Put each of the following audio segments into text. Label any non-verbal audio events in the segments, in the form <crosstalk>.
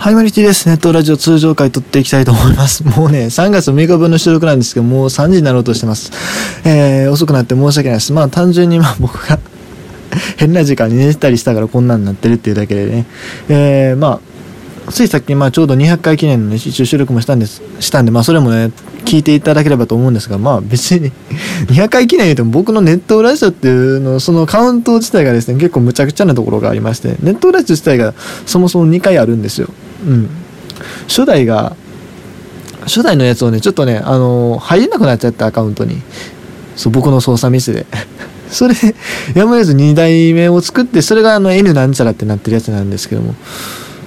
はい、マリティです。ネットラジオ通常回撮っていきたいと思います。<laughs> もうね、3月6日分の収録なんですけど、もう3時になろうとしてます。えー、遅くなって申し訳ないです。まあ、単純にまあ僕が <laughs> 変な時間に寝てたりしたからこんなんなってるっていうだけでね。えー、まあ、ついさっき、まあ、ちょうど200回記念のね、一応収録もしたんです、したんで、まあ、それもね、聞いていただければと思うんですが、まあ、別に <laughs> 200回記念言うても僕のネットラジオっていうの、そのカウント自体がですね、結構むちゃくちゃなところがありまして、ネットラジオ自体がそもそも2回あるんですよ。うん。初代が、初代のやつをね、ちょっとね、あのー入れなくなっちゃったアカウントに。そう、僕の操作ミスで。<laughs> それで、やむを得ず2代目を作って、それがあの N なんちゃらってなってるやつなんですけども。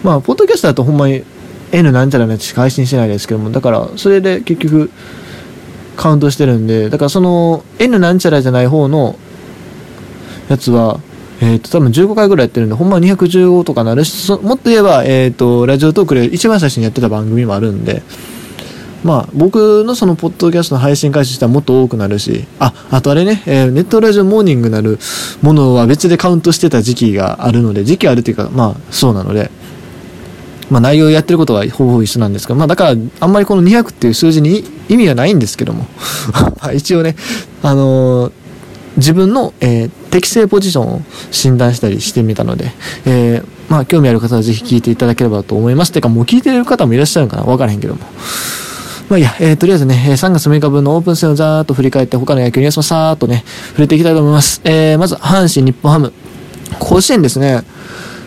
まあ、ポッドキャストだとほんまに N なんちゃらのやつしか配信してないですけども、だから、それで結局、カウントしてるんで、だからその N なんちゃらじゃない方のやつは、えっ、と、多分15回ぐらいやってるんで、ほんま215とかなるし、もっと言えば、えっ、と、ラジオトークで一番最初にやってた番組もあるんで、まあ、僕のそのポッドキャストの配信回数したらもっと多くなるし、あ、あとあれね、えーネットラジオモーニングなるものは別でカウントしてた時期があるので、時期あるっていうか、まあ、そうなので、まあ内容やってることはほぼほぼ一緒なんですけど、まあだから、あんまりこの200っていう数字に意味はないんですけども、<laughs> まあ一応ね、あのー自分の、えー適正ポジションを診断したりしてみたので、えーまあ興味ある方はぜひ聞いていただければと思います。てかもう聞いてる方もいらっしゃるのかな？わからへんけども。まあいいや、えーとりあえずね、3月6日分のオープン戦をざーっと振り返って、他の野球ニュースもさーっとね、触れていきたいと思います。えーまず、阪神、日本ハム。甲子園ですね。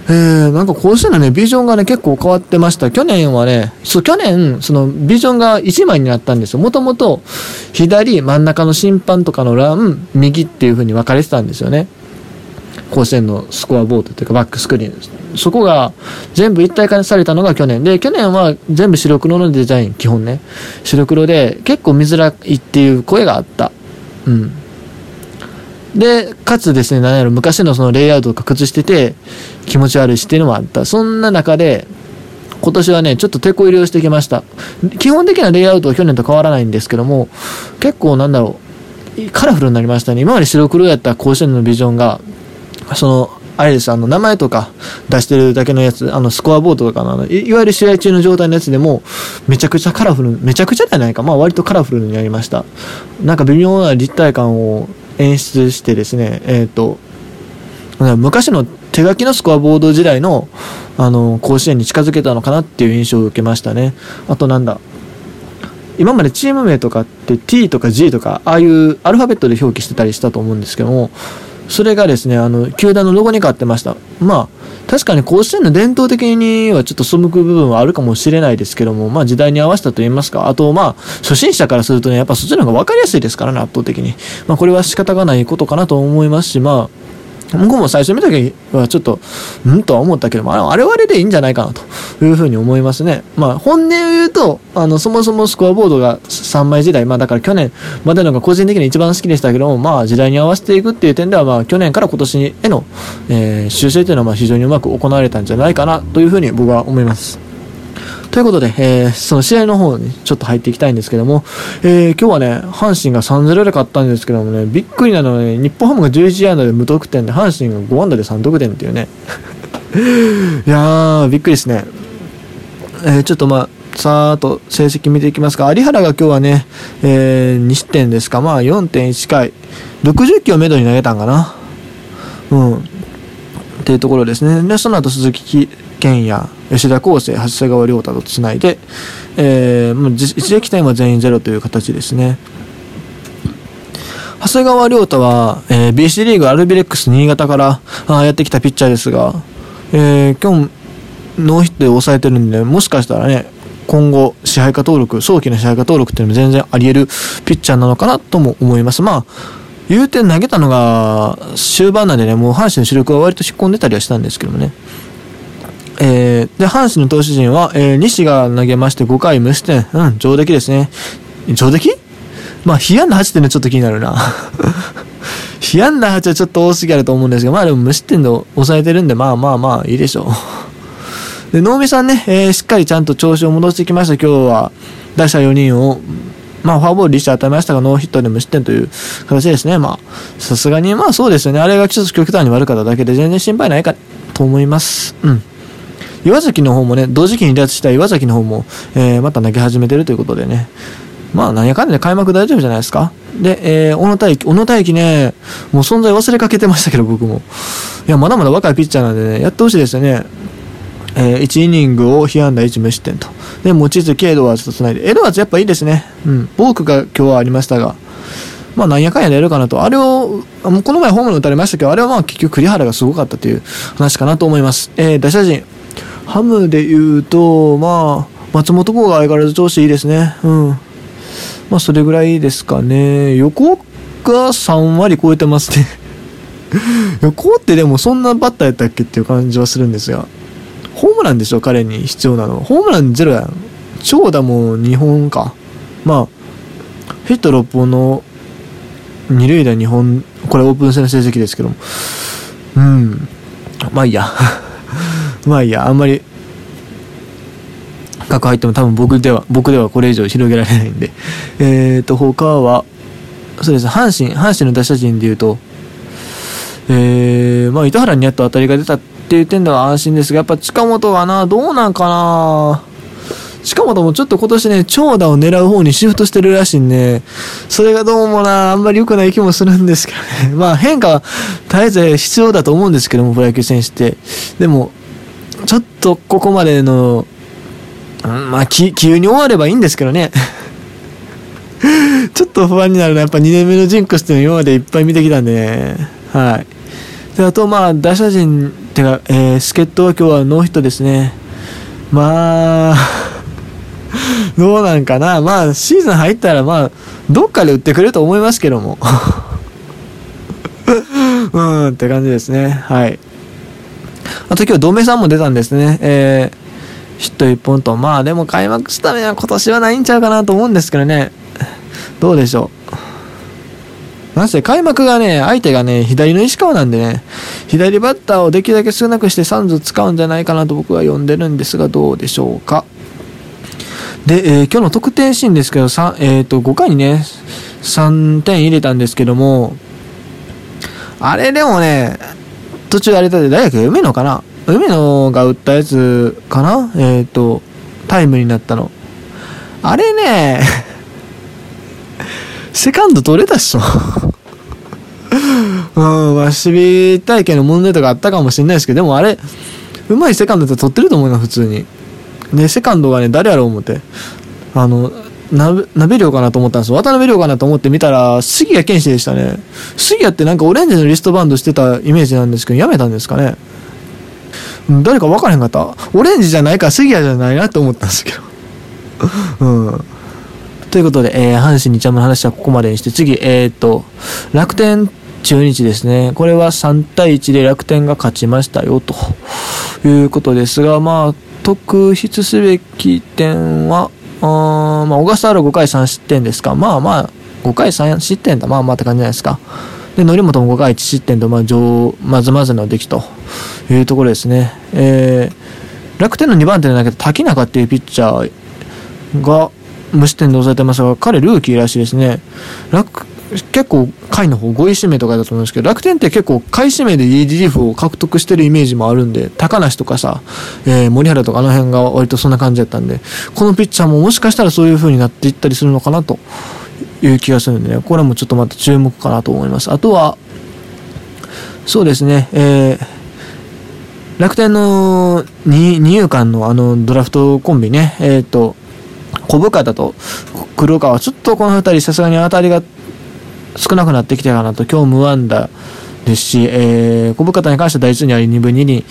えー、なんか甲子園のね、ビジョンがね、結構変わってました。去年はね、そう、去年、その、ビジョンが1枚になったんですよ。もともと、左、真ん中の審判とかの欄、右っていう風に分かれてたんですよね。甲子園のスコアボードというかバックスクリーンです。そこが全部一体化されたのが去年で、去年は全部白黒のデザイン、基本ね。白黒で結構見づらいっていう声があった。うん。で、かつですね、何やろ、昔のそのレイアウトとか崩してて気持ち悪いしっていうのもあった。そんな中で、今年はね、ちょっと手こ入れをしてきました。基本的なレイアウトは去年と変わらないんですけども、結構なんだろう、カラフルになりましたね。今まで白黒やった甲子園のビジョンが、その、あれです、あの、名前とか出してるだけのやつ、あの、スコアボードとかの、のいいわゆる試合中の状態のやつでも、めちゃくちゃカラフル、めちゃくちゃじゃないか、まあ割とカラフルになりました。なんか微妙な立体感を演出してですね、えっ、と、昔の手書きのスコアボード時代の、あの、甲子園に近づけたのかなっていう印象を受けましたね。あとなんだ、今までチーム名とかって T とか G とか、ああいうアルファベットで表記してたりしたと思うんですけども、それがですね、あの、球団のロゴに変わってました。まあ、確かに甲子園の伝統的にはちょっと背く部分はあるかもしれないですけども、まあ時代に合わせたと言いますか、あとまあ、初心者からするとね、やっぱそっちの方が分かりやすいですからね、圧倒的に。まあこれは仕方がないことかなと思いますし、まあ、僕も最初見た時はちょっと、ん？とは思ったけども、ああれはあれでいいんじゃないかなというふうに思いますね。まあ、本音を言うと、あの、そもそもスコアボードが3枚時代、まあだから去年までのが個人的に一番好きでしたけども、まあ時代に合わせていくっていう点では、まあ去年から今年への、えー修正というのはまあ非常にうまく行われたんじゃないかなというふうに僕は思います。ということで、えーその試合の方にちょっと入っていきたいんですけども、えー今日はね、阪神が3-0で勝ったんですけどもね、びっくりなのはね、日本ハムが11安打で無得点で、阪神が5安打で3得点っていうね。<laughs> いやー、びっくりですね。えーちょっとまあ、さーっと成績見ていきますか。有原が今日はね、えー2失点ですか。まあ4.1回。60球をめどに投げたんかな。うん。っていうところですね。で、その後鈴木健也、吉田康生、長谷川亮太とつないで、えー、もう一撃点は全員ゼロという形ですね。長谷川亮太は、えー BC リーグアルビレックス新潟からあやってきたピッチャーですが、えー今日ノーヒットで抑えてるんで、もしかしたらね、今後支配下登録、早期の支配下登録っていうのも全然あり得るピッチャーなのかなとも思います。まあ、言うて投げたのが終盤なんでね、もう阪神の主力は割と引っ込んでたりはしたんですけどもね。えー、で、阪神の投手陣は、えー西が投げまして5回無失点。うん、上出来ですね。上出来？まあ、被安打8っていうのはちょっと気になるな。<laughs> 被安打8はちょっと多すぎあると思うんですけど、まあでも無失点で抑えてるんで、まあまあまあいいでしょう。<laughs> で、能見さんね、えーしっかりちゃんと調子を戻してきました。今日は、打者4人を、まあ、フォアボール1して与えましたが、ノーヒットで無失点という形ですね。まあ、さすがに、まあそうですよね。あれがちょっと極端に悪かっただけで全然心配ないかと思います。うん。岩崎の方もね、同時期に離脱した岩崎の方も、えー、また投げ始めてるということでね。まあ、なんやかんやで開幕大丈夫じゃないですか。で、えー、小野大輝、小野大輝ね、もう存在忘れかけてましたけど、僕も。いや、まだまだ若いピッチャーなんでね、やってほしいですよね。えー、1イニングを被安打1無失点と。で、望月エドワーズとつないで。エドワーズやっぱいいですね。うん。ボークが今日はありましたが。まあ、なんやかんやでやるかなと。あれを、もうこの前ホームラン打たれましたけど、あれはまあ結局栗原がすごかったという話かなと思います。えー、打者陣。ハムで言うと、まあ、松本剛が相変わらず調子いいですね。うん。まあ、それぐらいですかね。横が3割超えてますね <laughs> 横ってでもそんなバッターやったっけっていう感じはするんですが。ホームランでしょ、彼に必要なの。ホームランゼロやん。長打も2本か。まあ、ヒット6本の二塁打2本、これオープン戦の成績ですけども。うん。まあいいや。<laughs> まあいいや、あんまり、核入っても多分僕では、僕ではこれ以上広げられないんで。<laughs> えーと、他は、そうです、阪神、阪神の打者陣で言うと、えー、まあ、糸原にやっと当たりが出たっていう点では安心ですが、やっぱ近本はな、どうなんかな近本もちょっと今年ね、長打を狙う方にシフトしてるらしいんで、それがどうもな、あんまり良くない気もするんですけどね。<laughs> まあ変化は絶えず必要だと思うんですけども、プロ野球選手って。でも、ちょっとここまでの、うん、まあ、急に終わればいいんですけどね。<laughs> ちょっと不安になるのはやっぱ2年目のジンクスっていうの今までいっぱい見てきたんでね。はい。で、あとまあ、打者陣、てか、えー、助っ人は今日はノーヒットですね。まあ、<laughs> どうなんかな。まあ、シーズン入ったら、まあ、どっかで打ってくれると思いますけども。<laughs> うん、って感じですね。はい。あと今日、ドメさんも出たんですね。えー、ヒット1本と。まあ、でも開幕した目は今年はないんちゃうかなと思うんですけどね。どうでしょう。なんせ開幕がね、相手がね、左の石川なんでね、左バッターをできるだけ少なくしてサンズ使うんじゃないかなと僕は呼んでるんですが、どうでしょうか。で、えー、今日の得点シーンですけど、えー、と5回にね、3点入れたんですけども、あれでもね、途中あれだって誰やっけ梅野かな？梅野が打ったやつかな？えっ、ー、と、タイムになったの。あれね、<laughs> セカンド取れたっしょ。<laughs> うん、まあ、守備体系の問題とかあったかもしれないですけど、でもあれ、うまいセカンドって取ってると思うな、普通に。で、セカンドがね、誰やろう思って、あの、鍋量かなと思ったんですよ。渡辺量かなと思って見たら、杉谷健士でしたね。杉谷ってなんかオレンジのリストバンドしてたイメージなんですけど、やめたんですかね。誰か分からへんかった。オレンジじゃないか杉谷じゃないなって思ったんですけど。<laughs> うん。ということで、えー、阪神日ハムの話はここまでにして、次、えー、っと、楽天中日ですね。これは3対1で楽天が勝ちましたよ、ということですが、まあ、特筆すべき点は、あまあ、小笠原5回3失点ですか。まあまあ、5回3失点だ。まあまあって感じじゃないですか。で、則本も5回1失点と、まあ、上、まずまずの出来というところですね。えー、楽天の2番手で投げた滝中っていうピッチャーが無失点で抑えてますが、彼ルーキーらしいですね。楽結構、下位の方、5位指名とかだと思うんですけど、楽天って結構、下位指名でいいリリーフを獲得してるイメージもあるんで、高梨とかさ、えー、森原とかあの辺が割とそんな感じだったんで、このピッチャーももしかしたらそういう風になっていったりするのかなという気がするんでね、これもちょっとまた注目かなと思います。あとは、そうですね、えー、楽天の二遊間のあのドラフトコンビね、えっ、ー、と、小深田と黒川、ちょっとこの二人さすがに当たりが少なくなってきたかなと、今日無安打ですし、えー、小深田に関しては第1にあり2分2厘。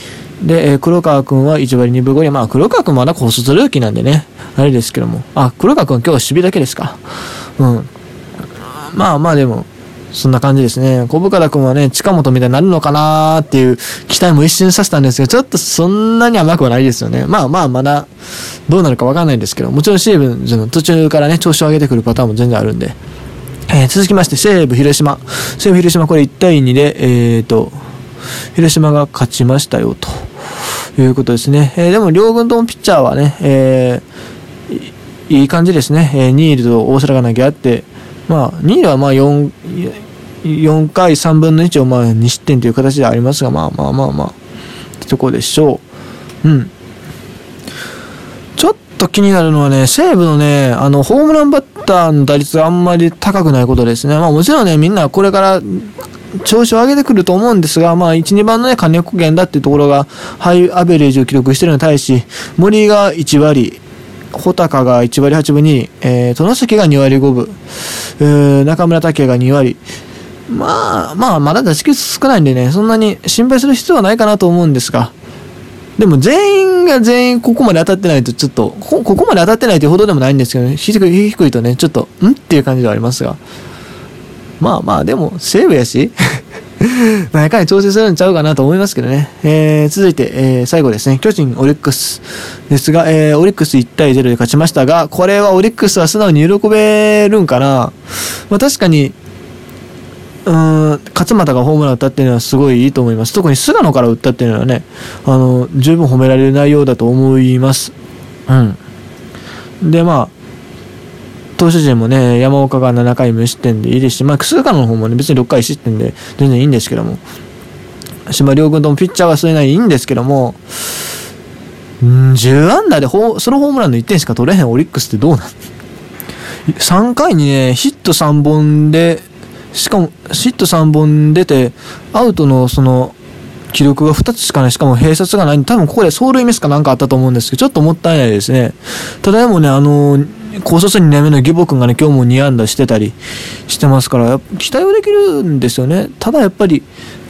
で、えー、黒川君は1割2分5厘。まあ、黒川君まだ高卒ルーキーなんでね、あれですけども。あ、黒川君今日は守備だけですか。うん。まあまあでも、そんな感じですね。小深田君はね、近本みたいになるのかなーっていう期待も一瞬させたんですけど、ちょっとそんなに甘くはないですよね。まあまあ、まだどうなるかわかんないんですけど、もちろんシーズンの途中からね、調子を上げてくるパターンも全然あるんで。えー、続きまして、西武広島。西武広島、これ1対2で、えーと、広島が勝ちましたよ、ということですね。えー、でも、両軍ともピッチャーはね、えー、いい感じですね。えー、ニールと大阪が投げ合って、まあ、ニールはまあ4、4回3分の1をまあ2失点という形でありますが、まあまあまあまあ、ってとこでしょう。うん。ちょっと気になるのはね、西武のね、あの、ホームランバッターの打率があんまり高くないことですね。まあもちろんね、みんなこれから調子を上げてくると思うんですが、まあ1、2番のね、金子源だっていうところが、ハイアベレージを記録してるのに対し、森が1割、穂高が1割8分に、えー、殿崎が2割5分、えー、中村拓也が2割、まあ、まあ、まだ打席少ないんでね、そんなに心配する必要はないかなと思うんですが、でも全員が全員ここまで当たってないとちょっと、ここまで当たってないというほどでもないんですけどね、低い低いとね、ちょっと、ん？っていう感じではありますが。まあまあ、でも、セーブやし、<laughs> 毎回調整するんちゃうかなと思いますけどね。えー、続いて、えー、最後ですね。巨人、オリックスですが、えー、オリックス1対0で勝ちましたが、これはオリックスは素直に喜べるんかな。まあ確かに、うん、勝俣がホームラン打ったっていうのはすごいいいと思います。特に菅野から打ったっていうのはね、あの、十分褒められる内容だと思います。うん。で、まあ、投手陣もね、山岡が7回無失点でいいですし、まあ、菅野の方もね、別に6回失点で全然いいんですけども、島良君ともピッチャーはそれなりいいんですけども、うん、10安打でホソロホームランの1点しか取れへんオリックスってどうなん ?3 回にね、ヒット3本で、しかも、ヒット3本出て、アウトのその、記録が2つしかない。しかも併殺がないんで。多分ここで走塁ミスかなんかあったと思うんですけど、ちょっともったいないですね。ただでもね、あの高卒2年目の義母君がね、今日も2安打してたりしてますから、期待はできるんですよね。ただやっぱり、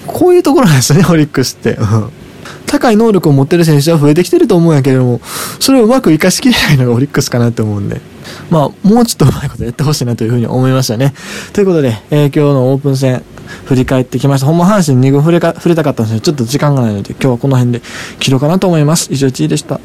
こういうところなんですよね、<laughs> オリックスって。<laughs> 高い能力を持ってる選手は増えてきてると思うんやけれども、それをうまく活かしきれないのがオリックスかなと思うんで。まあ、もうちょっとうまいことやってほしいなというふうに思いましたね。ということで、えー、今日のオープン戦、振り返ってきました。ほんま阪神2軍触れか触れたかったんですけど、ちょっと時間がないので、今日はこの辺で切ろうかなと思います。以上、1位でした。